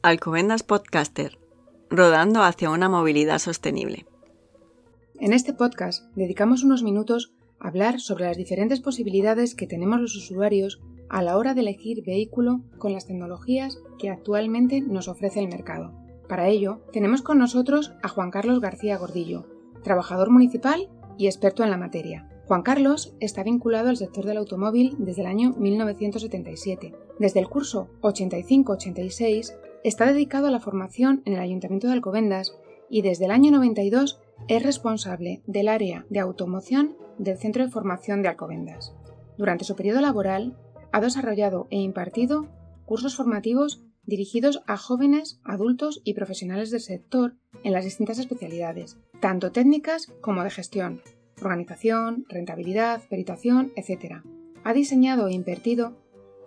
Alcobendas Podcaster, rodando hacia una movilidad sostenible. En este podcast dedicamos unos minutos a hablar sobre las diferentes posibilidades que tenemos los usuarios a la hora de elegir vehículo con las tecnologías que actualmente nos ofrece el mercado. Para ello, tenemos con nosotros a Juan Carlos García Gordillo, trabajador municipal y experto en la materia. Juan Carlos está vinculado al sector del automóvil desde el año 1977. Desde el curso 85-86 Está dedicado a la formación en el Ayuntamiento de Alcobendas y desde el año 92 es responsable del área de automoción del Centro de Formación de Alcobendas. Durante su periodo laboral ha desarrollado e impartido cursos formativos dirigidos a jóvenes, adultos y profesionales del sector en las distintas especialidades, tanto técnicas como de gestión, organización, rentabilidad, peritación, etc. Ha diseñado e impartido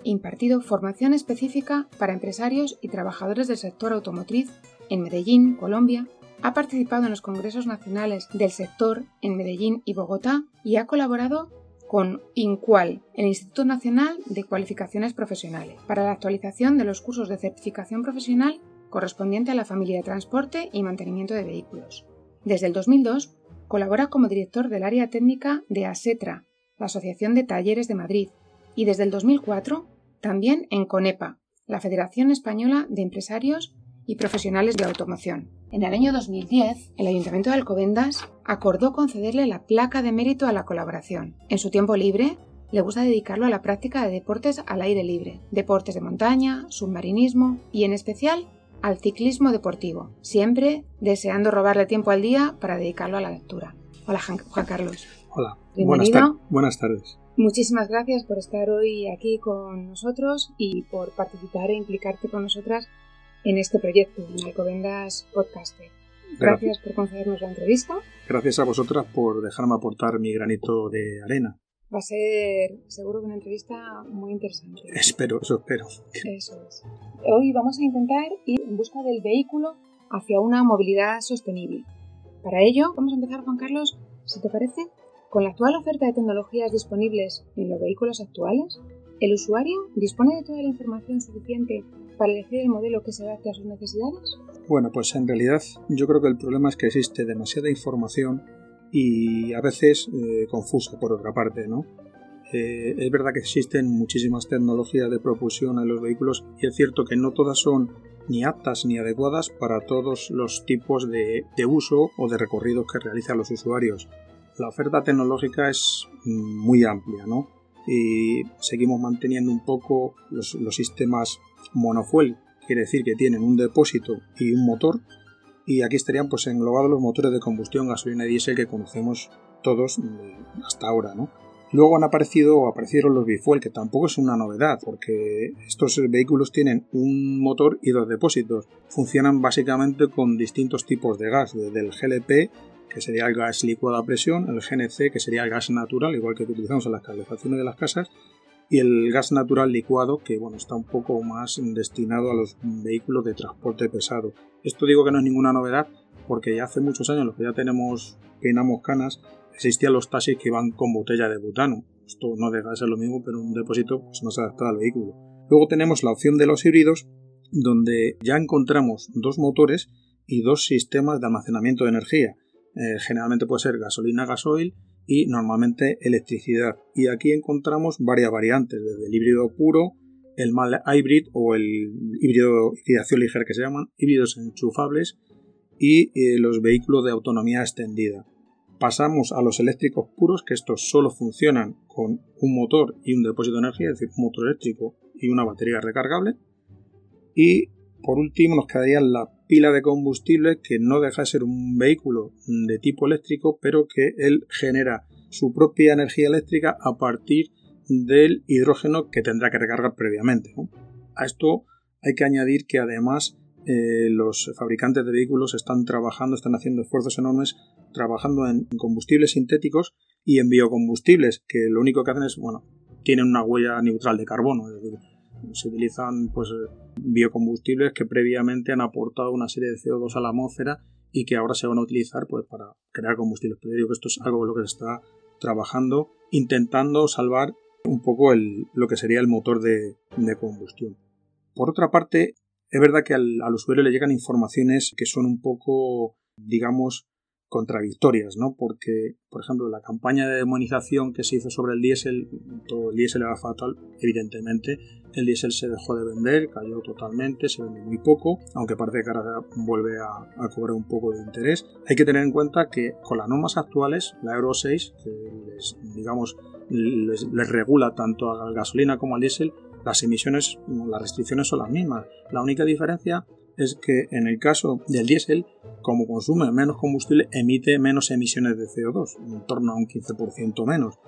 impartido formación específica para empresarios y trabajadores del sector automotriz en Medellín, Colombia, ha participado en los congresos nacionales del sector en Medellín y Bogotá y ha colaborado con INCUAL, el Instituto Nacional de Cualificaciones Profesionales, para la actualización de los cursos de certificación profesional correspondiente a la familia de transporte y mantenimiento de vehículos. Desde el 2002 colabora como director del área técnica de ASETRA, la Asociación de Talleres de Madrid, y desde el 2004 también en CONEPA, la Federación Española de Empresarios y Profesionales de Automoción. En el año 2010, el Ayuntamiento de Alcobendas acordó concederle la placa de mérito a la colaboración. En su tiempo libre, le gusta dedicarlo a la práctica de deportes al aire libre, deportes de montaña, submarinismo y en especial al ciclismo deportivo, siempre deseando robarle tiempo al día para dedicarlo a la lectura. Hola Juan Carlos. Hola. Bienvenido. Buenas, tardes. Muchísimas gracias por estar hoy aquí con nosotros y por participar e implicarte con nosotras en este proyecto, en Alcobendas Podcaster. Gracias, por concedernos la entrevista. Gracias a vosotras por dejarme aportar mi granito de arena. Va a ser seguro que una entrevista muy interesante. Espero, eso espero. Eso es. Hoy vamos a intentar ir en busca del vehículo hacia una movilidad sostenible. Para ello, vamos a empezar, Juan Carlos, si te parece, con la actual oferta de tecnologías disponibles en los vehículos actuales, ¿el usuario dispone de toda la información suficiente para elegir el modelo que se adapte a sus necesidades? Bueno, pues en realidad yo creo que el problema es que existe demasiada información y a veces eh, confusa por otra parte, ¿no? Eh, es verdad que existen muchísimas tecnologías de propulsión en los vehículos y es cierto que no todas son ni aptas ni adecuadas para todos los tipos de, de uso o de recorridos que realizan los usuarios la oferta tecnológica es muy amplia, ¿no? Y seguimos manteniendo un poco los, sistemas monofuel, quiere decir que tienen un depósito y un motor, y aquí estarían pues englobados los motores de combustión gasolina y diésel que conocemos todos eh, hasta ahora, ¿no? Luego han aparecido o aparecieron los bifuel, que tampoco es una novedad, porque estos vehículos tienen un motor y dos depósitos. Funcionan básicamente con distintos tipos de gas, desde el GLP que sería el gas licuado a presión, el GNC, que sería el gas natural, igual que utilizamos en las calefacciones de las casas, y el gas natural licuado, que bueno, está un poco más destinado a los vehículos de transporte pesado. Esto digo que no es ninguna novedad, porque ya hace muchos años, los que ya tenemos, peinamos canas, existían los taxis que iban con botella de butano. Esto no deja de ser lo mismo, pero un depósito pues, más adaptado al vehículo. Luego tenemos la opción de los híbridos, donde ya encontramos dos motores y dos sistemas de almacenamiento de energía. Eh, generalmente puede ser gasolina, gasoil y normalmente electricidad. Y aquí encontramos varias variantes, desde el híbrido puro, el mal hybrid o el híbrido hibridación ligera que se llaman, híbridos enchufables y eh, los vehículos de autonomía extendida. Pasamos a los eléctricos puros, que estos solo funcionan con un motor y un depósito de energía, es decir, un motor eléctrico y una batería recargable. Y por último nos quedaría la pila de combustible que no deja de ser un vehículo de tipo eléctrico, pero que él genera su propia energía eléctrica a partir del hidrógeno que tendrá que recargar previamente. A esto hay que añadir que además eh, los fabricantes de vehículos están trabajando, están haciendo esfuerzos enormes trabajando en combustibles sintéticos y en biocombustibles, que lo único que hacen es, bueno, tienen una huella neutral de carbono, es decir, se utilizan pues biocombustibles que previamente han aportado una serie de CO2 a la atmósfera y que ahora se van a utilizar pues para crear combustibles. Pero digo que esto es algo lo que se está trabajando, intentando salvar un poco el, lo que sería el motor de, de combustión. Por otra parte, Es verdad que al, al usuario le llegan informaciones que son un poco, digamos, contradictorias, ¿no? Porque, por ejemplo, la campaña de demonización que se hizo sobre el diésel, todo el diésel era fatal, evidentemente. El diésel se dejó de vender, cayó totalmente, se vende muy poco, aunque parece que ahora vuelve a, cobrar un poco de interés. Hay que tener en cuenta que con las normas actuales, la Euro 6, que les, digamos, les, regula tanto a la gasolina como al diésel, las emisiones, las restricciones son las mismas. La única diferencia es que en el caso del diésel, como consume menos combustible, emite menos emisiones de CO2, en torno a un 15% menos.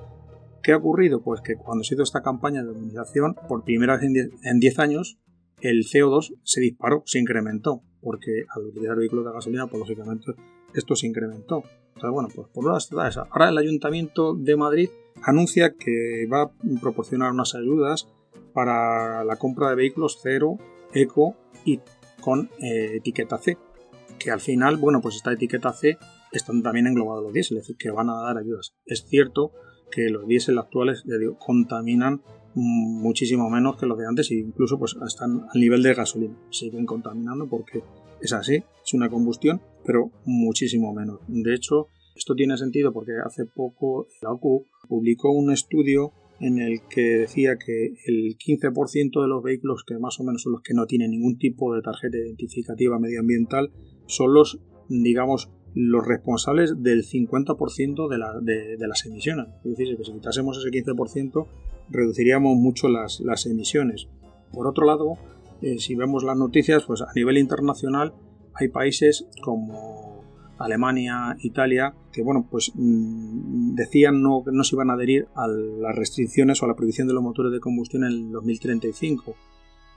¿Qué ha ocurrido? Pues que cuando se hizo esta campaña de optimización, por primera vez en 10 años, el CO2 se disparó, se incrementó, porque al utilizar vehículos de gasolina, pues lógicamente esto se incrementó. Entonces, bueno, pues por está esa. Ahora el Ayuntamiento de Madrid anuncia que va a proporcionar unas ayudas para la compra de vehículos cero, eco y con eh, etiqueta C, que al final, bueno, pues esta etiqueta C están también englobados los diésel, es decir, que van a dar ayudas. Es cierto que los diésel actuales, ya digo, contaminan muchísimo menos que los de antes e incluso pues están al nivel de gasolina. Siguen contaminando porque es así, es una combustión, pero muchísimo menos. De hecho, esto tiene sentido porque hace poco la OCU publicó un estudio en el que decía que el 15% de los vehículos que más o menos son los que no tienen ningún tipo de tarjeta identificativa medioambiental son los, digamos, los responsables del 50% de, de, las emisiones. Es decir, que si quitásemos ese 15%, reduciríamos mucho las, emisiones. Por otro lado, eh, si vemos las noticias, pues a nivel internacional hay países como Alemania, Italia, que bueno, pues mm, decían no, que no se iban a adherir a las restricciones o a la prohibición de los motores de combustión en el 2035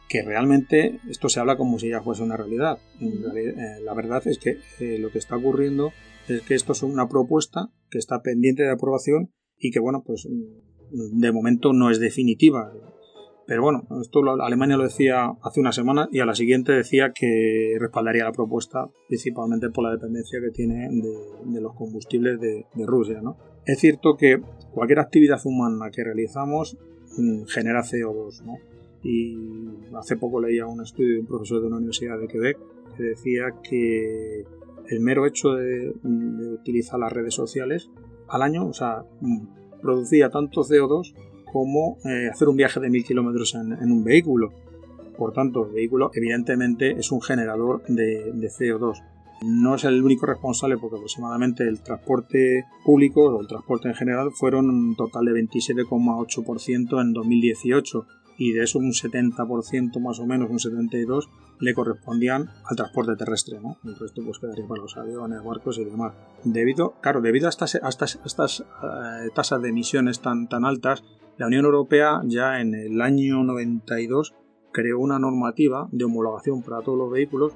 que realmente esto se habla como si ya fuese una realidad. Eh, la verdad es que eh, lo que está ocurriendo es que esto es una propuesta que está pendiente de aprobación y que, bueno, pues mm, de momento no es definitiva. Pero bueno, esto Alemania lo decía hace una semana y a la siguiente decía que respaldaría la propuesta principalmente por la dependencia que tiene de, los combustibles de, Rusia. ¿no? Es cierto que cualquier actividad humana que realizamos mm, genera CO2. ¿no? Y hace poco leía un estudio de un profesor de una universidad de Quebec que decía que el mero hecho de, utilizar las redes sociales al año, o sea, mm, producía tanto CO2 como eh, hacer un viaje de mil kilómetros en, un vehículo. Por tanto, el vehículo evidentemente es un generador de, CO2. No es el único responsable porque aproximadamente el transporte público o el transporte en general fueron un total de 27,8% en 2018 y de eso un 70% más o menos, un 72% le correspondían al transporte terrestre, ¿no? El resto pues quedaría para los aviones, barcos y demás. Debido, claro, debido a estas, estas, eh, tasas de emisiones tan, tan altas, la Unión Europea ya en el año 92 creó una normativa de homologación para todos los vehículos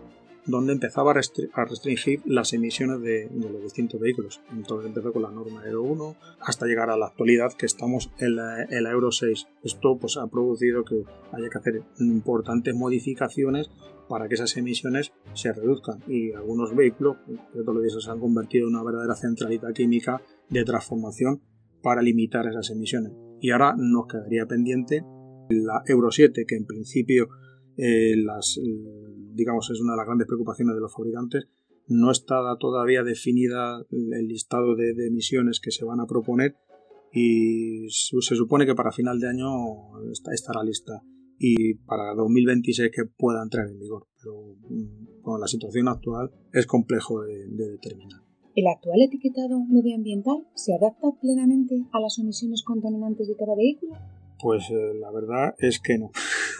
donde empezaba a, restringir las emisiones de, los distintos vehículos. Entonces empezó con la norma Euro 1 hasta llegar a la actualidad que estamos en la, Euro 6. Esto pues, ha producido que haya que hacer importantes modificaciones para que esas emisiones se reduzcan y algunos vehículos, se han convertido en una verdadera centralita química de transformación para limitar esas emisiones y ahora nos quedaría pendiente la Euro 7 que en principio eh, las, digamos es una de las grandes preocupaciones de los fabricantes no está todavía definida el listado de, emisiones que se van a proponer y se supone que para final de año estará lista y para 2026 que pueda entrar en vigor pero mm, con la situación actual es complejo de determinar ¿El actual etiquetado medioambiental se adapta plenamente a las emisiones contaminantes de cada vehículo? Pues eh, la verdad es que no.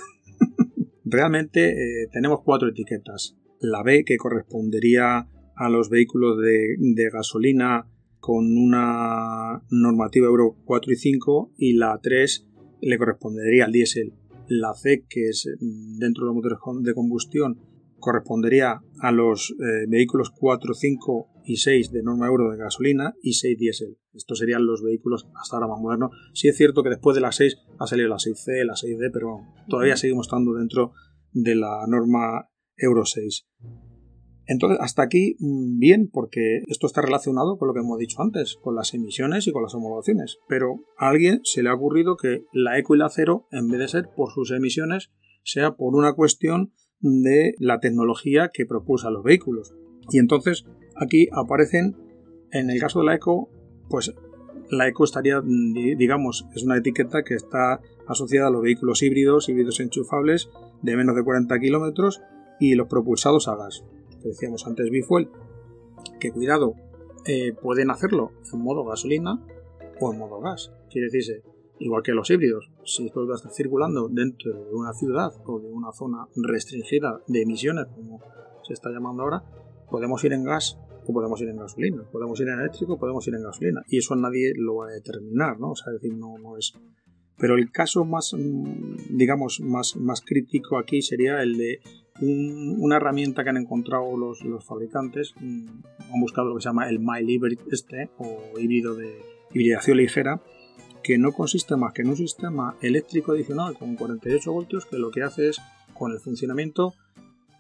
Realmente eh, tenemos cuatro etiquetas. La B que correspondería a los vehículos de, gasolina con una normativa Euro 4 y 5 y la 3 le correspondería al diésel. La C que es mm, dentro de los motores de combustión correspondería a los eh, vehículos 4, 5 y 6 de norma euro de gasolina y 6 diésel. Estos serían los vehículos hasta ahora más modernos. Sí es cierto que después de la 6 ha salido la 6C, la 6D, pero todavía seguimos estando dentro de la norma Euro 6. Entonces, hasta aquí mm, bien, porque esto está relacionado con lo que hemos dicho antes, con las emisiones y con las homologaciones. Pero a alguien se le ha ocurrido que la eco y la cero, en vez de ser por sus emisiones, sea por una cuestión de la tecnología que propulsa los vehículos. Y entonces aquí aparecen, en el caso de la eco, pues la eco estaría, digamos, es una etiqueta que está asociada a los vehículos híbridos, híbridos enchufables de menos de 40 kilómetros y los propulsados a gas. Decíamos antes bifuel, que cuidado, eh, pueden hacerlo en modo gasolina o en modo gas. Quiere decirse, igual que los híbridos, si esto va a estar circulando dentro de una ciudad o de una zona restringida de emisiones, como se está llamando ahora, podemos ir en gas podemos ir en gasolina, podemos ir en eléctrico, podemos ir en gasolina, y eso nadie lo va a determinar, ¿no? O sea, decir, no, no es. Pero el caso más, mm, digamos, más, más crítico aquí sería el de una herramienta que han encontrado los, los fabricantes, mm, han buscado lo que se llama el mild hybrid este, o híbrido de hibridación ligera, que no consiste más que en un sistema eléctrico adicional con 48 voltios que lo que hace es, con el funcionamiento,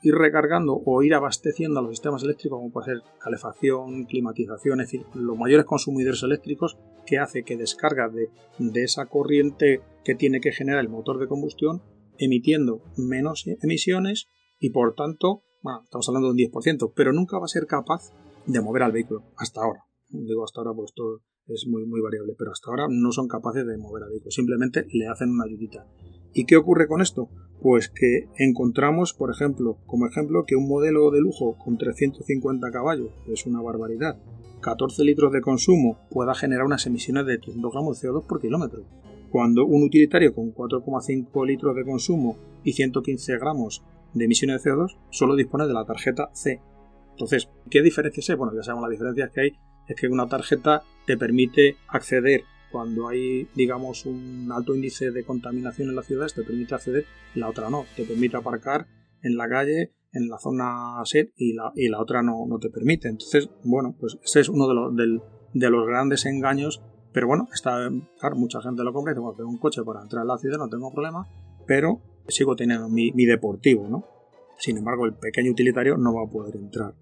ir recargando o ir abasteciendo a los sistemas eléctricos, como puede ser calefacción, climatización, es decir, los mayores consumidores eléctricos, que hace que descarga de, esa corriente que tiene que generar el motor de combustión, emitiendo menos emisiones y por tanto, bueno, estamos hablando de un 10%, pero nunca va a ser capaz de mover al vehículo, hasta ahora. Digo hasta ahora, pues todo es muy, muy variable, pero hasta ahora no son capaces de mover al vehículo, simplemente le hacen una ayudita. ¿Y qué ocurre con esto? Pues que encontramos, por ejemplo, como ejemplo, que un modelo de lujo con 350 caballos, que es una barbaridad, 14 litros de consumo, pueda generar unas emisiones de 300 gramos de CO2 por kilómetro. Cuando un utilitario con 4,5 litros de consumo y 115 gramos de emisiones de CO2 solo dispone de la tarjeta C. Entonces, ¿qué diferencia es? Bueno, ya sabemos las diferencias que hay, es que una tarjeta te permite acceder cuando hay, digamos, un alto índice de contaminación en las ciudades, te permite acceder, la otra no, te permite aparcar en la calle, en la zona SET y la, y la otra no, no, te permite. Entonces, bueno, pues ese es uno de los, de los grandes engaños, pero bueno, está, claro, mucha gente lo compra y dice, bueno, tengo un coche para entrar a la ciudad, no tengo problema, pero sigo teniendo mi, mi deportivo, ¿no? Sin embargo, el pequeño utilitario no va a poder entrar.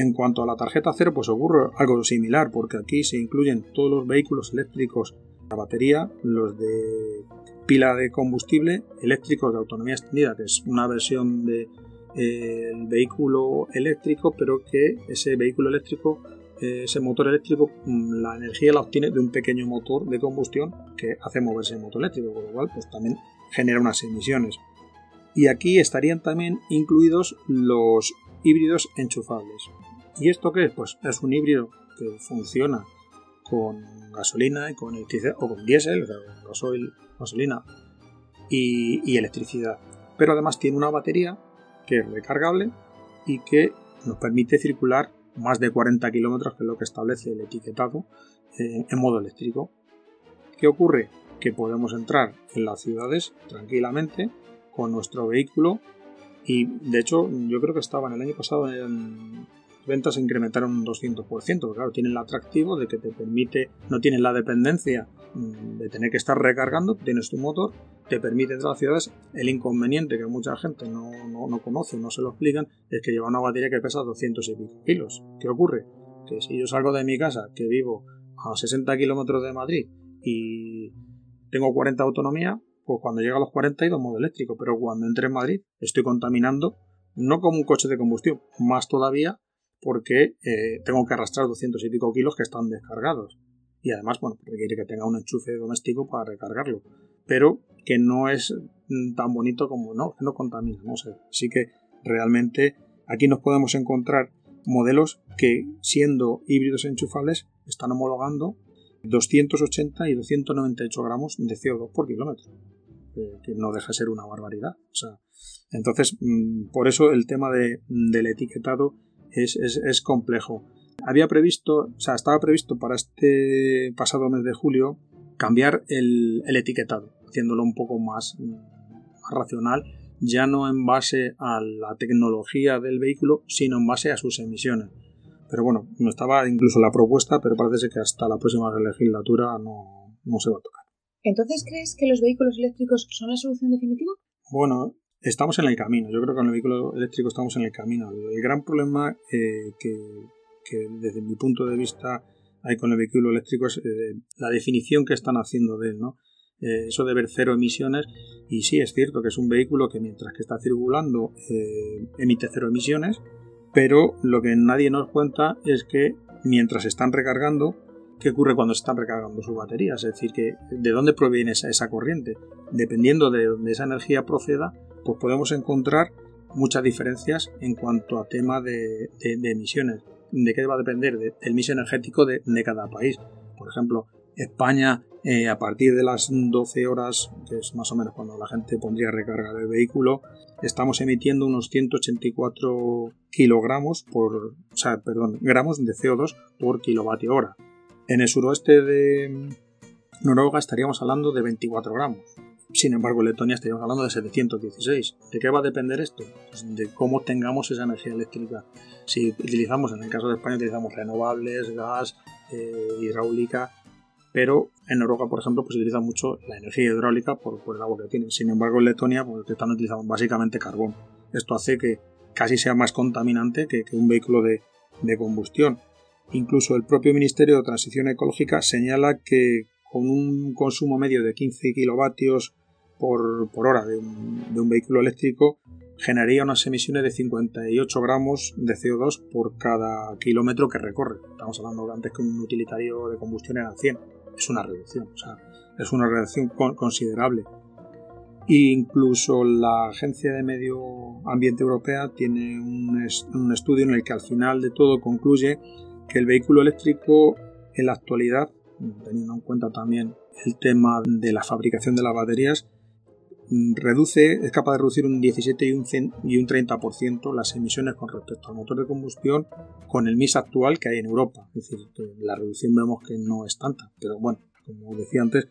En cuanto a la tarjeta cero, pues ocurre algo similar, porque aquí se incluyen todos los vehículos eléctricos, la batería, los de pila de combustible, eléctricos de autonomía extendida, que es una versión del de, vehículo eléctrico, pero que ese vehículo eléctrico, ese motor eléctrico, mm, la energía la obtiene de un pequeño motor de combustión que hace moverse el motor eléctrico, con lo cual pues también genera unas emisiones. Y aquí estarían también incluidos los híbridos enchufables. ¿Y esto qué es? Pues es un híbrido que funciona con gasolina y con electricidad, o con diésel, o sea, gasoil, gasolina y, y, electricidad. Pero además tiene una batería que es recargable y que nos permite circular más de 40 kilómetros, que es lo que establece el etiquetado, eh, en modo eléctrico. ¿Qué ocurre? Que podemos entrar en las ciudades tranquilamente con nuestro vehículo y de hecho yo creo que estaba en el año pasado en ventas incrementaron un 200%, claro, tiene el atractivo de que te permite, no tienes la dependencia mm, de tener que estar recargando, tienes tu motor, te permite entrar a ciudades. El inconveniente que mucha gente no, no, no conoce, no se lo explican, es que lleva una batería que pesa 200 y pico kilos. ¿Qué ocurre? Que si yo salgo de mi casa, que vivo a 60 kilómetros de Madrid y tengo 40 de autonomía, pues cuando llega a los 40 he modo eléctrico, pero cuando entre en Madrid estoy contaminando no como un coche de combustión, más todavía porque eh, tengo que arrastrar 200 y pico kilos que están descargados. Y además, bueno, requiere que tenga un enchufe doméstico para recargarlo. Pero que no es mm, tan bonito como no, que no contamina, no sé. Así que realmente aquí nos podemos encontrar modelos que siendo híbridos enchufables están homologando 280 y 298 gramos de CO2 por kilómetro. que no deja de ser una barbaridad. O sea, entonces, mm, por eso el tema de, del etiquetado es, complejo. Había previsto, o sea, estaba previsto para este pasado mes de julio cambiar el, etiquetado, haciéndolo un poco más, más racional, ya no en base a la tecnología del vehículo, sino en base a sus emisiones. Pero bueno, no estaba incluso la propuesta, pero parece que hasta la próxima legislatura no, no se va a tocar. ¿Entonces crees que los vehículos eléctricos son la solución definitiva? Bueno, estamos en el camino. Yo creo que con el vehículo eléctrico estamos en el camino. El gran problema eh, que, desde mi punto de vista hay con el vehículo eléctrico es eh, la definición que están haciendo de él, ¿no? eh, eso de ver cero emisiones y sí es cierto que es un vehículo que mientras que está circulando eh, emite cero emisiones, pero lo que nadie nos cuenta es que mientras están recargando, ¿qué ocurre cuando están recargando sus baterías? Es decir, que de dónde proviene esa, corriente. Dependiendo de dónde esa energía proceda, pues podemos encontrar muchas diferencias en cuanto a tema de, emisiones. ¿De qué va a depender? del mix energético de, cada país. Por ejemplo, España, eh, a partir de las 12 horas, que es más o menos cuando la gente pondría recargar el vehículo, estamos emitiendo unos 184 kilogramos por, perdón, gramos de CO2 por kilovatio hora. En el suroeste de Noruega estaríamos hablando de 24 gramos. Sin embargo, en Letonia estaríamos hablando de 716. ¿De qué va a depender esto? Pues de cómo tengamos esa energía eléctrica. Si utilizamos, en el caso de España, utilizamos renovables, gas, eh, hidráulica, pero en Noruega, por ejemplo, pues se utiliza mucho la energía hidráulica por, el agua que tienen. Sin embargo, en Letonia pues, están utilizando básicamente carbón. Esto hace que casi sea más contaminante que, un vehículo de, combustión. Incluso el propio Ministerio de Transición Ecológica señala que con un consumo medio de 15 kilovatios por, hora de un, vehículo eléctrico generaría unas emisiones de 58 gramos de CO2 por cada kilómetro que recorre. Estamos hablando antes que un utilitario de combustión era 100. Es una reducción, o sea, es una reducción considerable. incluso la Agencia de Medio Ambiente Europea tiene un, un estudio en el que al final de todo concluye que el vehículo eléctrico en la actualidad, teniendo en cuenta también el tema de la fabricación de las baterías, Mm, reduce, es capaz de reducir un 17 y un, y un 30% las emisiones con respecto al motor de combustión con el MIS actual que hay en Europa. Es decir, que la reducción vemos que no es tanta, pero bueno, como decía antes,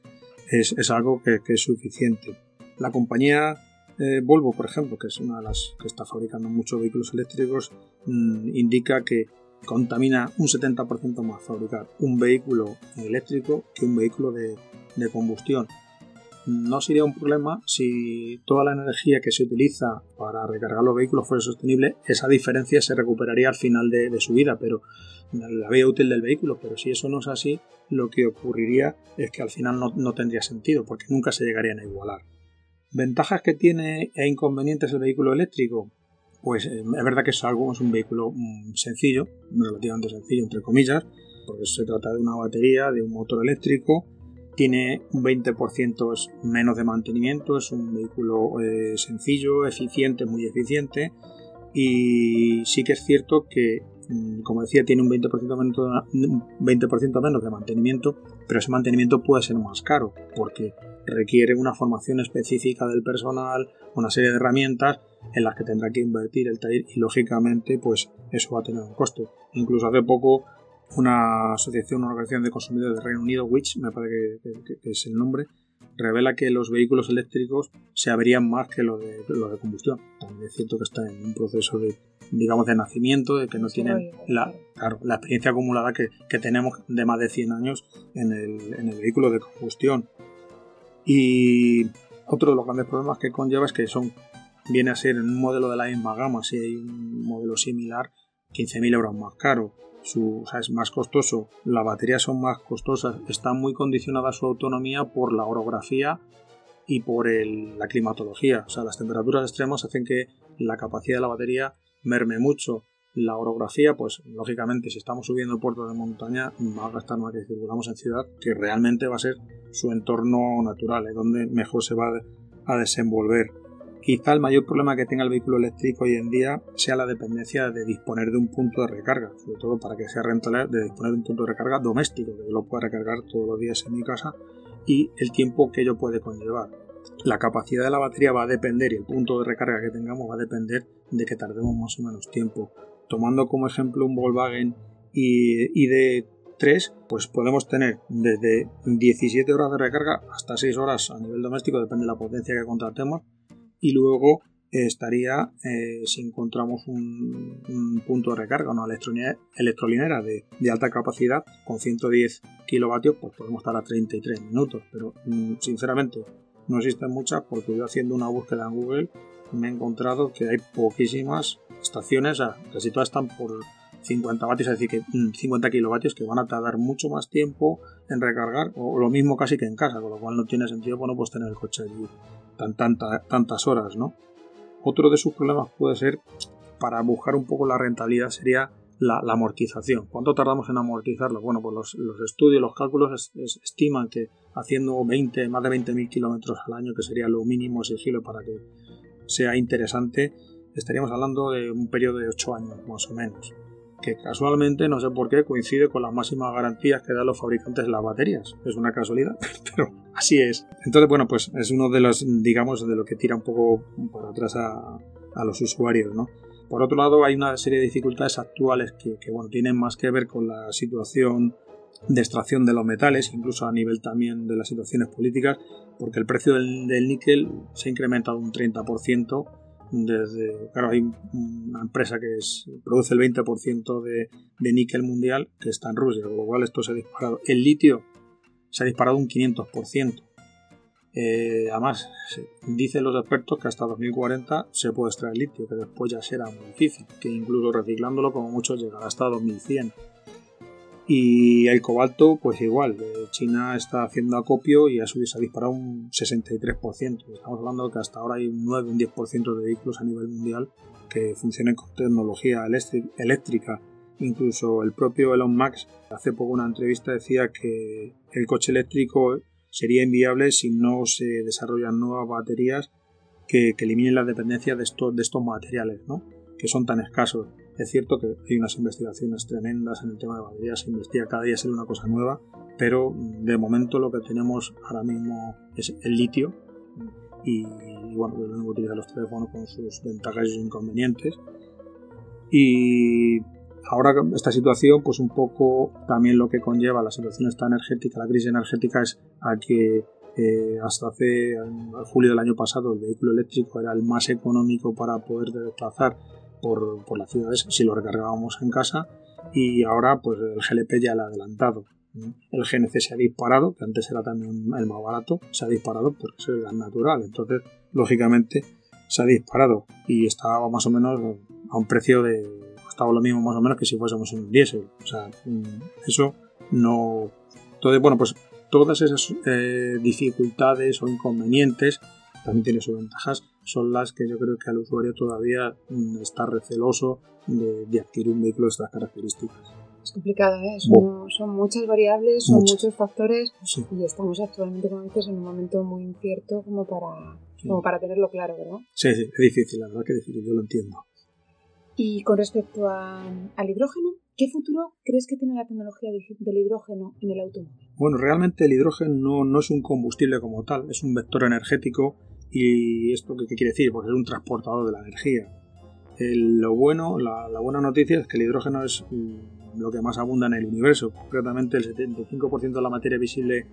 es, algo que, es suficiente. La compañía eh, Volvo, por ejemplo, que es una de las que está fabricando muchos vehículos eléctricos, mm, indica que contamina un 70% más fabricar un vehículo eléctrico que un vehículo de combustión no sería un problema si toda la energía que se utiliza para recargar los vehículos fuera sostenible, esa diferencia se recuperaría al final de, su vida, pero la vida útil del vehículo, pero si eso no es así, lo que ocurriría es que al final no, tendría sentido, porque nunca se llegarían a igualar. ¿Ventajas que tiene e inconvenientes el vehículo eléctrico? Pues eh, es verdad que es algo, es un vehículo mm, sencillo, relativamente sencillo entre comillas, porque se trata de una batería, de un motor eléctrico, tiene un 20% menos de mantenimiento, es un vehículo eh, sencillo, eficiente, muy eficiente y sí que es cierto que, mm, como decía, tiene un 20%, menos, 20 menos de mantenimiento, pero ese mantenimiento puede ser más caro porque requiere una formación específica del personal, una serie de herramientas en las que tendrá que invertir el taller y lógicamente pues eso va a tener un coste. Incluso hace poco una asociación, una organización de consumidores del Reino Unido, Which, me parece que, es el nombre, revela que los vehículos eléctricos se abrían más que los de, lo de combustión. También es cierto que está en un proceso de, digamos, de nacimiento, de que no tienen la, la experiencia acumulada que, tenemos de más de 100 años en el, en el vehículo de combustión. Y otro de los grandes problemas que conlleva es que son viene a ser un modelo de la misma gama, si hay un modelo similar, 15.000 euros más caro su, es más costoso, las baterías son más costosas, está muy condicionada su autonomía por la orografía y por la climatología. O sea, las temperaturas extremas hacen que la capacidad de la batería merme mucho. La orografía, pues lógicamente, si estamos subiendo puertos de montaña, va a gastar más que circulamos en ciudad, que realmente va a ser su entorno natural, es donde mejor se va a desenvolver. Quizá el mayor problema que tenga el vehículo eléctrico hoy en día sea la dependencia de disponer de un punto de recarga, sobre todo para que sea rentable de disponer de un punto de recarga doméstico, que yo lo pueda recargar todos los días en mi casa y el tiempo que ello puede conllevar. La capacidad de la batería va a depender y el punto de recarga que tengamos va a depender de que tardemos más o menos tiempo. Tomando como ejemplo un Volkswagen ID3, pues podemos tener desde 17 horas de recarga hasta 6 horas a nivel doméstico, depende de la potencia que contratemos, y luego estaría eh, si encontramos un, punto de recarga, una electrolinera de, alta capacidad con 110 kilovatios, pues podemos estar a 33 minutos, pero mm, sinceramente no existen muchas porque yo haciendo una búsqueda en Google me he encontrado que hay poquísimas estaciones, casi todas están por 50 vatios, es decir, que 50 mm, kilovatios que van a tardar mucho más tiempo en recargar, o lo mismo casi que en casa, con lo cual no tiene sentido bueno, pues tener el coche allí tan, tanta, tantas horas, ¿no? Otro de sus problemas puede ser, para buscar un poco la rentabilidad, sería la, amortización. ¿Cuánto tardamos en amortizarlo? Bueno, pues los, los estudios, los cálculos estiman que haciendo 20, más de 20.000 kilómetros al año, que sería lo mínimo exigible para que sea interesante, estaríamos hablando de un periodo de 8 años más o menos que casualmente, no sé por qué, coincide con las máximas garantías que dan los fabricantes de las baterías. Es una casualidad, pero así es. Entonces, bueno, pues es uno de los, digamos, de lo que tira un poco para atrás a, los usuarios, ¿no? Por otro lado, hay una serie de dificultades actuales que, bueno, tienen más que ver con la situación de extracción de los metales, incluso a nivel también de las situaciones políticas, porque el precio del, níquel se ha incrementado un 30%. Desde, claro, hay una empresa que produce el 20% de, de níquel mundial que está en Rusia, con lo cual esto se ha disparado. El litio se ha disparado un 500%. Eh, además, dicen los expertos que hasta 2040 se puede extraer litio, que después ya será muy difícil, que incluso reciclándolo como mucho llegará hasta 2100. Y el cobalto, pues igual, eh, China está haciendo acopio y ha, subido, se ha disparado un 63%. Estamos hablando de que hasta ahora hay un 9, un 10% de vehículos a nivel mundial que funcionen con tecnología eléctrica. Incluso el propio Elon Musk hace poco una entrevista decía que el coche eléctrico sería inviable si no se desarrollan nuevas baterías que, eliminen la dependencia de estos, de estos materiales, ¿no? que son tan escasos. Es cierto que hay unas investigaciones tremendas en el tema de baterías, se investiga cada día ser una cosa nueva, pero de momento lo que tenemos ahora mismo es el litio y, bueno, lo único que utiliza los teléfonos con sus ventajas y inconvenientes. Y Ahora esta situación, pues un poco también lo que conlleva la situación esta energética, la crisis energética es a que eh, hasta hace julio del año pasado el vehículo eléctrico era el más económico para poder desplazar por, por las ciudades si lo recargábamos en casa y ahora pues el GLP ya le ha adelantado. El GNC se ha disparado, que antes era también el más barato, se ha disparado porque es el gas natural. Entonces, lógicamente, se ha disparado y estaba más o menos a un precio de estaba lo mismo más o menos que si fuésemos en un diésel. O sea, mm, eso no... Entonces, bueno, pues todas esas eh, dificultades o inconvenientes, también tiene sus ventajas, son las que yo creo que al usuario todavía mm, está receloso de, adquirir un vehículo de estas características. Es complicado, ¿eh? son, muchas variables, son muchos factores y estamos actualmente, como dices, en un momento muy incierto como para, como para tenerlo claro, ¿verdad? Sí, sí, es difícil, la verdad que es difícil, yo lo entiendo. Y con respecto al hidrógeno, ¿qué futuro crees que tiene la tecnología del hidrógeno en el automóvil? Bueno, realmente el hidrógeno no, es un combustible como tal, es un vector energético y esto qué, quiere decir, pues es un transportador de la energía. lo bueno, la, buena noticia es que el hidrógeno es mm, lo que más abunda en el universo. Concretamente, el 75% de la materia visible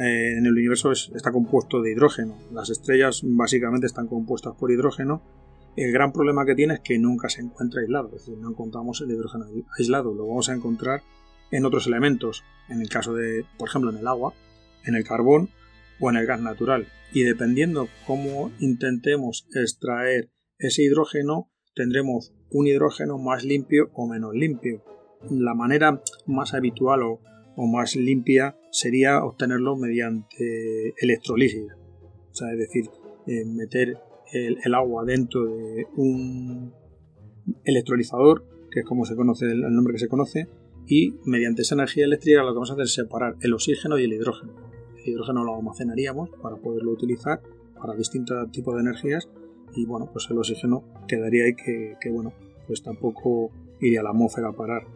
eh, en el universo está compuesto de hidrógeno. Las estrellas básicamente están compuestas por hidrógeno el gran problema que tiene es que nunca se encuentra aislado, es decir, no encontramos el hidrógeno aislado, lo vamos a encontrar en otros elementos, en el caso de, por ejemplo, en el agua, en el carbón o en el gas natural. Y dependiendo cómo intentemos extraer ese hidrógeno, tendremos un hidrógeno más limpio o menos limpio. La manera más habitual o, más limpia sería obtenerlo mediante electrolisis. O es decir, eh, meter el, agua dentro de un electrolizador, que es como se conoce el, nombre que se conoce, y mediante esa energía eléctrica lo que vamos a hacer es separar el oxígeno y el hidrógeno. Hidrógeno lo almacenaríamos para poderlo utilizar para distintos tipos de energías y bueno, pues el oxígeno quedaría ahí que, bueno, pues tampoco iría a la atmósfera a parar.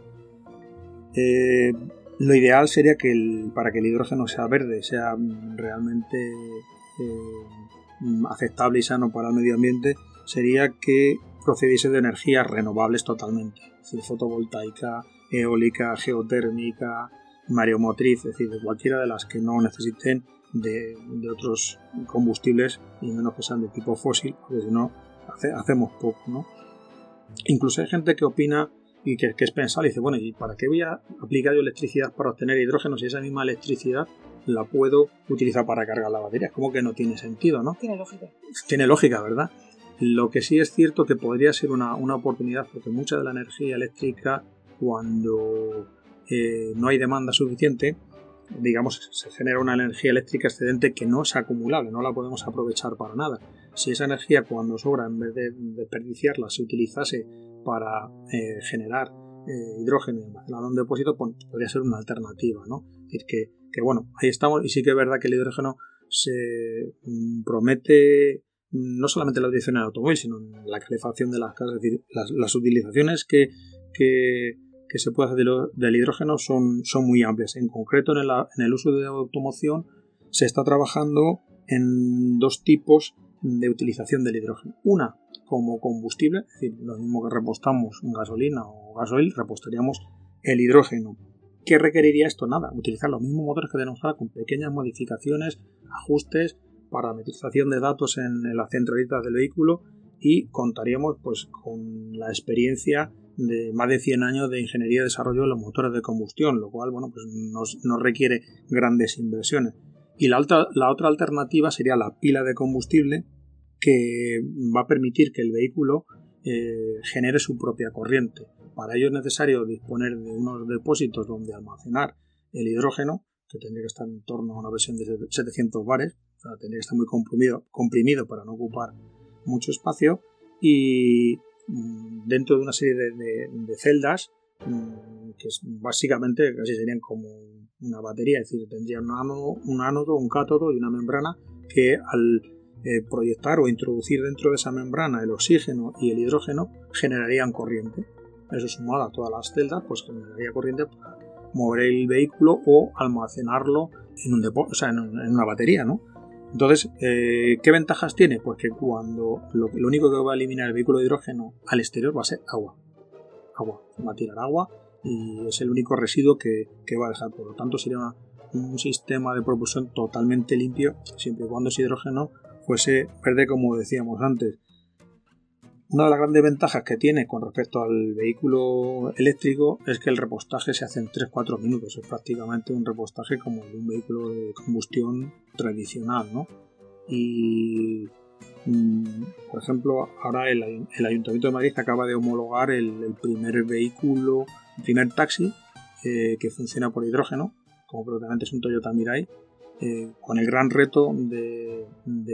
Eh, lo ideal sería que para que el hidrógeno sea verde, sea realmente eh, aceptable y sano para el medio ambiente sería que procediese de energías renovables totalmente, es decir, fotovoltaica, eólica, geotérmica, mareomotriz, es decir, de cualquiera de las que no necesiten de, otros combustibles y menos que sean de tipo fósil, porque si no hacemos poco, ¿no? Incluso hay gente que opina y que, que es pensar y dice, bueno, ¿y para qué voy a aplicar yo electricidad para obtener hidrógeno si esa misma electricidad la puedo utilizar para cargar la batería. Como que no tiene sentido, ¿no? Tiene lógica. Tiene lógica, ¿verdad? Lo que sí es cierto que podría ser una, oportunidad porque mucha de la energía eléctrica cuando eh, no hay demanda suficiente digamos, se genera una energía eléctrica excedente que no es acumulable, no la podemos aprovechar para nada. Si esa energía cuando sobra, en vez de desperdiciarla, se utilizase para eh, generar eh, hidrógeno y almacenarlo en depósito, pues, podría ser una alternativa, ¿no? Es decir, que, que, bueno, ahí estamos y sí que es verdad que el hidrógeno se mm, promete no solamente la utilización en el automóvil, sino en la calefacción de las casas, es decir, las, utilizaciones que, se puede hacer del hidrógeno son, son muy amplias. En concreto, en el, en uso de automoción se está trabajando en dos tipos de utilización del hidrógeno. Una como combustible, es decir, lo mismo que repostamos gasolina o gasoil, repostaríamos el hidrógeno. ¿Qué requeriría esto? Nada, utilizar los mismos motores que tenemos ahora con pequeñas modificaciones, ajustes, parametrización de datos en las centralitas del vehículo y contaríamos pues con la experiencia de más de 100 años de ingeniería y desarrollo de los motores de combustión, lo cual bueno, pues nos, requiere grandes inversiones. Y la, la otra alternativa sería la pila de combustible, que va a permitir que el vehículo eh, genere su propia corriente. Para ello es necesario disponer de unos depósitos donde almacenar el hidrógeno, que tendría que estar en torno a una versión de 700 bares, tendría que estar muy comprimido, comprimido para no ocupar mucho espacio, y dentro de una serie de, celdas mm, que básicamente casi serían como una batería, es decir, tendría un un, ánodo, un cátodo y una membrana que al eh, proyectar o introducir dentro de esa membrana el oxígeno y el hidrógeno generarían corriente. Eso sumado a todas las celdas, pues generaría corriente para mover el vehículo o almacenarlo en, un o sea, en, una batería, ¿no? Entonces, eh, ¿qué ventajas tiene? Pues que cuando lo, único que va a eliminar el vehículo de hidrógeno al exterior va a ser agua. Agua. Va a tirar agua y es el único residuo que, va a dejar. Por lo tanto, sería un sistema de propulsión totalmente limpio siempre y cuando ese hidrógeno fuese verde como decíamos antes. Una de las grandes ventajas que tiene con respecto al vehículo eléctrico es que el repostaje se hace en 3-4 minutos. Es prácticamente un repostaje como de un vehículo de combustión tradicional, ¿no? Y, mm, por ejemplo, ahora el, Ayuntamiento de Madrid acaba de homologar el, primer vehículo, el primer taxi eh, que funciona por hidrógeno, como probablemente es un Toyota Mirai, eh, con el gran reto de,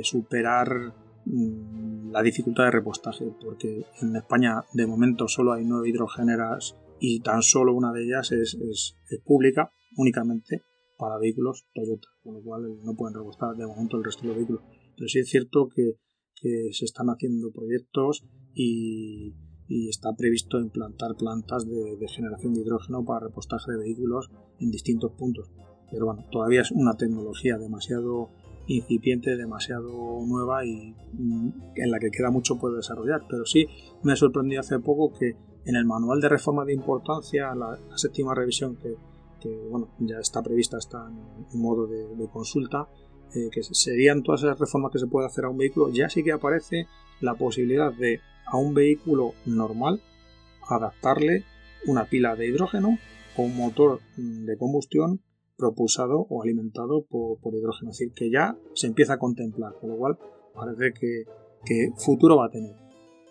superar la dificultad de repostaje, porque en España de momento solo hay nueve hidrogeneras y tan solo una de ellas es, pública únicamente para vehículos Toyota, con lo cual no pueden repostar de momento el resto de los vehículos. Pero sí es cierto que, se están haciendo proyectos y, está previsto implantar plantas de, de generación de hidrógeno para repostaje de vehículos en distintos puntos pero bueno, todavía es una tecnología demasiado incipiente, demasiado nueva y mm, en la que queda mucho por desarrollar. Pero sí me sorprendió hace poco que en el manual de reforma de importancia, la, séptima revisión que, bueno, ya está prevista, está en, modo de, consulta, eh, que serían todas esas reformas que se puede hacer a un vehículo, ya sí que aparece la posibilidad de a un vehículo normal adaptarle una pila de hidrógeno o un motor de combustión propulsado o alimentado por, hidrógeno. Es decir, que ya se empieza a contemplar, con lo cual parece que, futuro va a tener.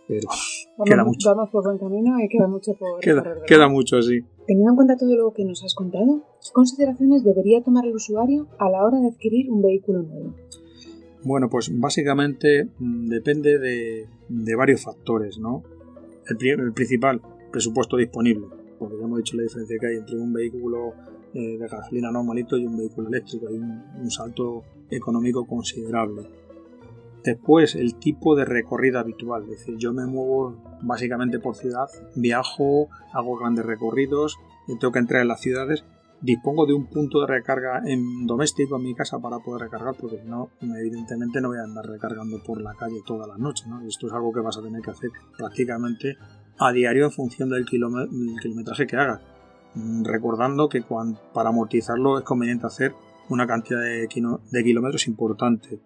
Pero queda mucho. Vamos por buen camino y queda mucho por queda, queda mucho, sí. Teniendo en cuenta todo lo que nos has contado, ¿qué consideraciones debería tomar el usuario a la hora de adquirir un vehículo nuevo? Bueno, pues básicamente mm, depende de, varios factores, ¿no? El, el principal, presupuesto disponible, porque ya hemos dicho la diferencia que hay entre un vehículo eh, de gasolina normalito y un vehículo eléctrico. Hay un, salto económico considerable. Después, el tipo de recorrido habitual. Es decir, yo me muevo básicamente por ciudad, viajo, hago grandes recorridos, tengo que entrar en las ciudades. Dispongo de un punto de recarga en doméstico en mi casa para poder recargar, porque si no, evidentemente no voy a andar recargando por la calle todas las noches. Esto es algo que vas a tener que hacer prácticamente a diario en función del, kilometraje que hagas recordando que para amortizarlo es conveniente hacer una cantidad de, kilómetros importante.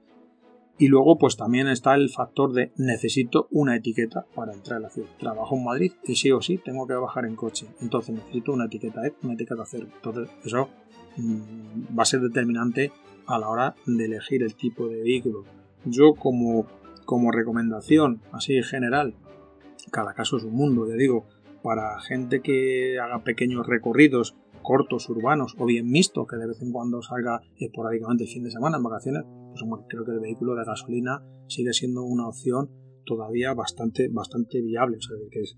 Y luego pues también está el factor de necesito una etiqueta para entrar a la ciudad. Trabajo en Madrid y sí o sí tengo que bajar en coche. Entonces necesito una etiqueta E, una etiqueta cero. Entonces eso mm, va a ser determinante a la hora de elegir el tipo de vehículo. Yo como, como recomendación así general, cada caso es un mundo, ya digo, para gente que haga pequeños recorridos cortos, urbanos o bien mixto, que de vez en cuando salga esporádicamente el fin de semana en vacaciones, pues creo que el vehículo de gasolina sigue siendo una opción todavía bastante, bastante viable, o sea, que es,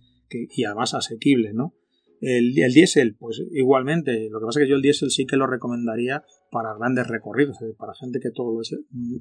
y además asequible, ¿no? El, el diésel, pues igualmente, lo que pasa es que yo el diésel sí que lo recomendaría para grandes recorridos, para gente que todos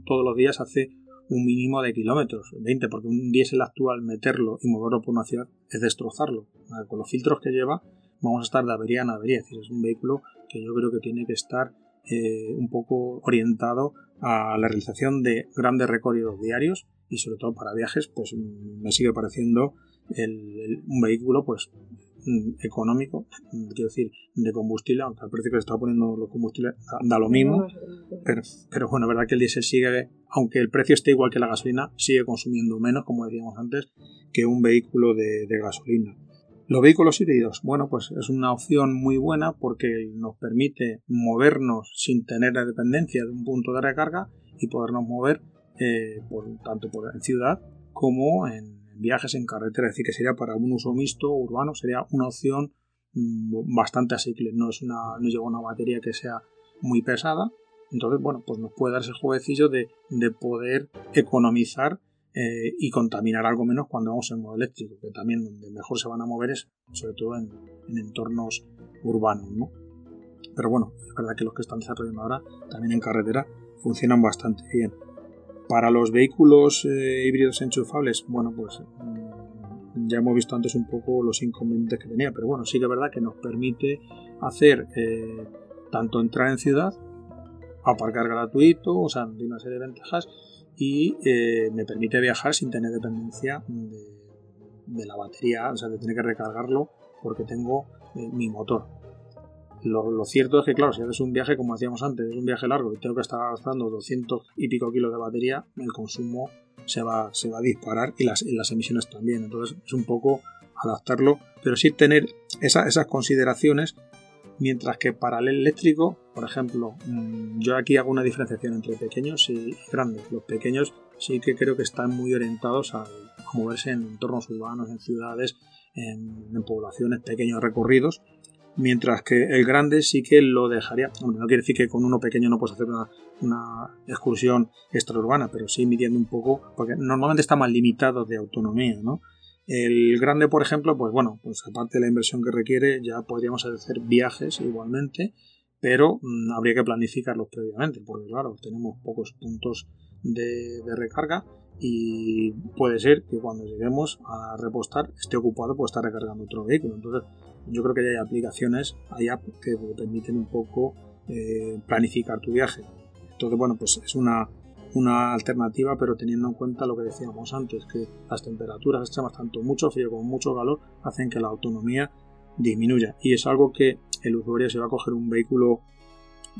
todos los días hace un mínimo de kilómetros, 20, porque un diésel actual meterlo y moverlo por una ciudad es destrozarlo. Con los filtros que lleva vamos a estar de avería en avería, es decir, es un vehículo que yo creo que tiene que estar eh, un poco orientado a la realización de grandes recorridos diarios y sobre todo para viajes, pues me sigue pareciendo un vehículo pues económico, mm, quiero decir, de combustible, aunque al precio que le está poniendo los combustibles da, lo mismo, pero, pero bueno, verdad que el diésel sigue, aunque el precio esté igual que la gasolina, sigue consumiendo menos, como decíamos antes, que un vehículo de, gasolina. Los vehículos híbridos, bueno, pues es una opción muy buena porque nos permite movernos sin tener la dependencia de un punto de recarga y podernos mover eh, por, tanto por, en ciudad como en, viajes en carretera, es decir, que sería para un uso mixto urbano, sería una opción mm, bastante asequible, no es una, no lleva una batería que sea muy pesada, entonces, bueno, pues nos puede dar ese jueguecillo de, poder economizar eh, y contaminar algo menos cuando vamos en modo eléctrico, que también donde mejor se van a mover es sobre todo en, entornos urbanos, ¿no? Pero bueno, es verdad que los que están desarrollando ahora también en carretera funcionan bastante bien. Para los vehículos eh, híbridos enchufables, bueno, pues mm, ya hemos visto antes un poco los inconvenientes que tenía, pero bueno, sí que es verdad que nos permite hacer eh, tanto entrar en ciudad, aparcar gratuito, o sea, de una serie de ventajas, y eh, me permite viajar sin tener dependencia de, la batería, o sea, de tener que recargarlo porque tengo mi motor. Lo, cierto es que, claro, si haces un viaje, como decíamos antes, es un viaje largo y tengo que estar gastando 200 y pico kilos de batería, el consumo se va, se va a disparar y las, las emisiones también. Entonces es un poco adaptarlo, pero sí tener esas consideraciones, mientras que para el eléctrico, por ejemplo, mm, yo aquí hago una diferenciación entre pequeños y grandes. Los pequeños sí que creo que están muy orientados a, moverse en entornos urbanos, en ciudades, en poblaciones, pequeños recorridos, mientras que el grande sí que lo dejaría. no quiere decir que con uno pequeño no puedes hacer una, excursión extraurbana, pero sí midiendo un poco, porque normalmente está más limitado de autonomía, ¿no? El grande, por ejemplo, pues bueno, pues aparte de la inversión que requiere, ya podríamos hacer viajes igualmente, pero mm, habría que planificarlos previamente, porque claro, tenemos pocos puntos de, de recarga y puede ser que cuando lleguemos a repostar esté ocupado por estar recargando otro vehículo. Entonces, yo creo que hay aplicaciones, hay apps que te permiten un poco eh, planificar tu viaje. Entonces, bueno, pues es una, una alternativa, pero teniendo en cuenta lo que decíamos antes, que las temperaturas extremas, tanto mucho frío como mucho calor, hacen que la autonomía disminuya. Y es algo que el usuario, si va a coger un vehículo,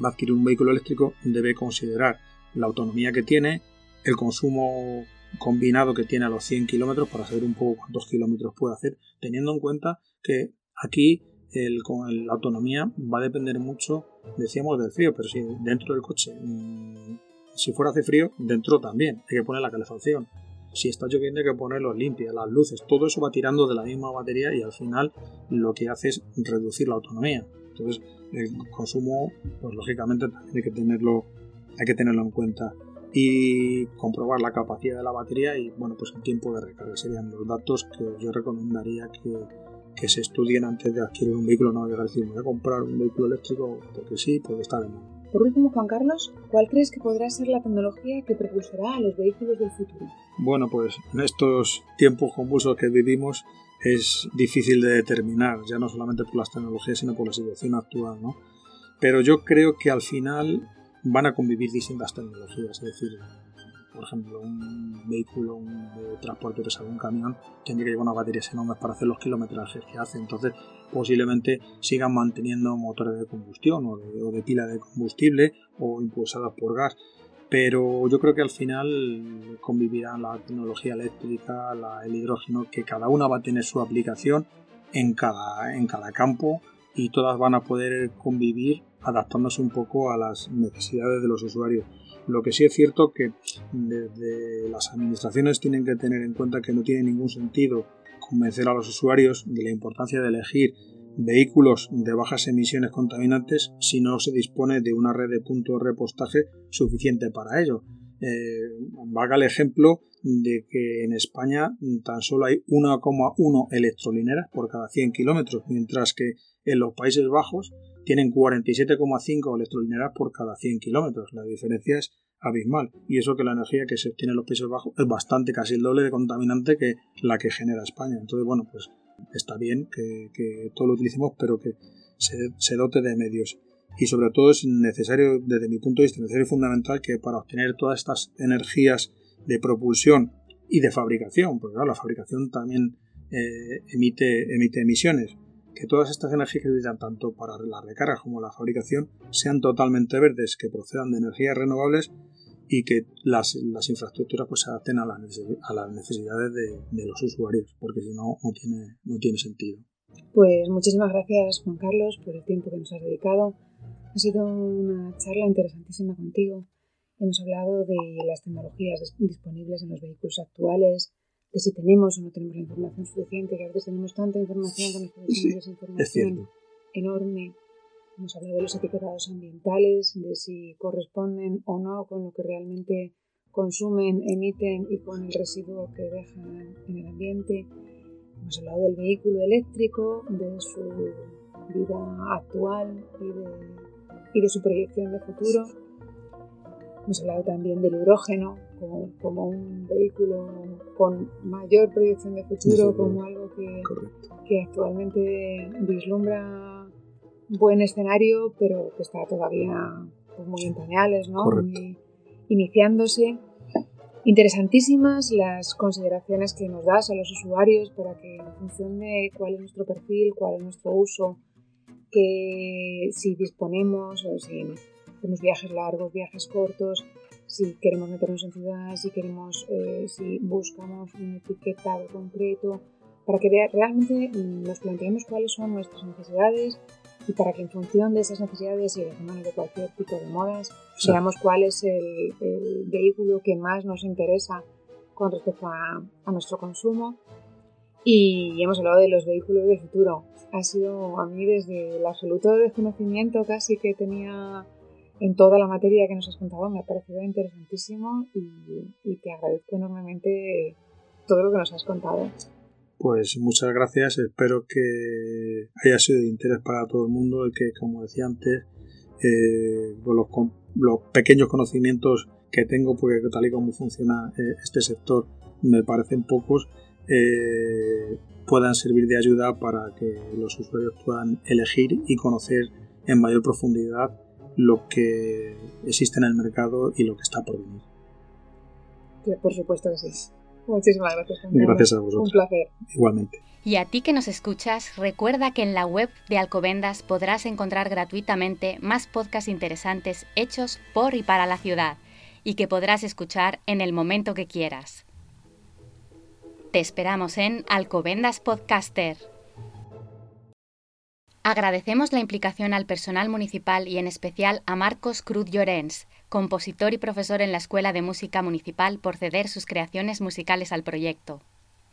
va a adquirir un vehículo eléctrico, debe considerar la autonomía que tiene, el consumo combinado que tiene a los 100 kilómetros para saber un poco cuántos kilómetros puede hacer, teniendo en cuenta que Aquí el, la autonomía va a depender mucho, decíamos, del frío, pero si dentro del coche, mm, si fuera hace frío, dentro también, hay que poner la calefacción. Si está lloviendo hay que ponerlos limpias, las luces, todo eso va tirando de la misma batería y al final lo que hace es reducir la autonomía. Entonces el consumo, pues lógicamente hay que tenerlo, hay que tenerlo en cuenta y comprobar la capacidad de la batería y bueno pues el tiempo de recarga serían los datos que yo recomendaría que, que se estudien antes de adquirir un vehículo, no de decir, voy a comprar un vehículo eléctrico porque sí, porque está de moda. Por último, Juan Carlos, ¿cuál crees que podrá ser la tecnología que propulsará a los vehículos del futuro? Bueno, pues en estos tiempos convulsos que vivimos es difícil de determinar, ya no solamente por las tecnologías, sino por la situación actual, ¿no? Pero yo creo que al final van a convivir distintas tecnologías, es decir, por ejemplo, un vehículo de transporte pesado, un camión, tendría que llevar unas baterías enormes para hacer los kilometrajes que hace. Entonces, posiblemente sigan manteniendo motores de combustión o de, pila de combustible o impulsadas por gas. Pero yo creo que al final convivirán la tecnología eléctrica, el hidrógeno, que cada una va a tener su aplicación en cada, en cada campo y todas van a poder convivir adaptándose un poco a las necesidades de los usuarios. Lo que sí es cierto que desde las administraciones tienen que tener en cuenta que no tiene ningún sentido convencer a los usuarios de la importancia de elegir vehículos de bajas emisiones contaminantes si no se dispone de una red de puntos de repostaje suficiente para ello. Eh, valga el ejemplo de que en España tan solo hay 1,1 electrolineras por cada 100 kilómetros, mientras que en los Países Bajos tienen 47,5 electrolineras por cada 100 kilómetros. La diferencia es abismal. Y eso que la energía que se obtiene en los Países Bajos es bastante, casi el doble de contaminante que la que genera España. Entonces, bueno, pues está bien que, todo lo utilicemos, pero que se, dote de medios. Y sobre todo es necesario, desde mi punto de vista, necesario y fundamental que para obtener todas estas energías de propulsión y de fabricación, porque la fabricación también eh, emite, emite emisiones, que todas estas energías que utilizan tanto para la recarga como la fabricación sean totalmente verdes, que procedan de energías renovables y que las, infraestructuras pues se adapten a, las necesidades de, los usuarios, porque si no, no tiene, no tiene sentido. Pues muchísimas gracias Juan Carlos por el tiempo que nos has dedicado. Ha sido una charla interesantísima contigo. Hemos hablado de las tecnologías disponibles en los vehículos actuales, de si tenemos o no tenemos la información suficiente, que a veces tenemos tanta información que nos podemos información enorme. Hemos hablado de los etiquetados ambientales, de si corresponden o no con lo que realmente consumen, emiten y con el residuo que dejan en el ambiente. Hemos hablado del vehículo eléctrico, de su vida actual y de, y de su proyección de futuro. Hemos hablado también del hidrógeno, como, un vehículo con mayor proyección de futuro, como algo que, que, actualmente vislumbra buen escenario, pero que está todavía pues, muy en pañales, ¿no? Muy iniciándose. Interesantísimas las consideraciones que nos das a los usuarios para que en función de cuál es nuestro perfil, cuál es nuestro uso, que si disponemos o si hacemos viajes largos, viajes cortos, si queremos meternos en ciudad, si queremos, eh, si buscamos un etiquetado concreto, para que realmente mm, nos planteemos cuáles son nuestras necesidades y para que en función de esas necesidades y de de cualquier tipo de modas, veamos cuál es el, vehículo que más nos interesa con respecto a, a, nuestro consumo. Y hemos hablado de los vehículos del futuro. Ha sido a mí desde el absoluto desconocimiento casi que tenía en toda la materia que nos has contado. Me ha parecido interesantísimo y, te agradezco enormemente todo lo que nos has contado. Pues muchas gracias, espero que haya sido de interés para todo el mundo y que, como decía antes, eh, los, pequeños conocimientos que tengo, porque tal y como funciona eh, este sector me parecen pocos, eh, puedan servir de ayuda para que los usuarios puedan elegir y conocer en mayor profundidad lo que existe en el mercado y lo que está por venir. por supuesto que sí. Muchísimas gracias. Gracias a vosotros. Un placer. Igualmente. Y a ti que nos escuchas, recuerda que en la web de Alcobendas podrás encontrar gratuitamente más podcasts interesantes hechos por y para la ciudad y que podrás escuchar en el momento que quieras. Te esperamos en Alcobendas Podcaster. Agradecemos la implicación al personal municipal y en especial a Marcos Cruz Llorens, compositor y profesor en la Escuela de Música Municipal, por ceder sus creaciones musicales al proyecto.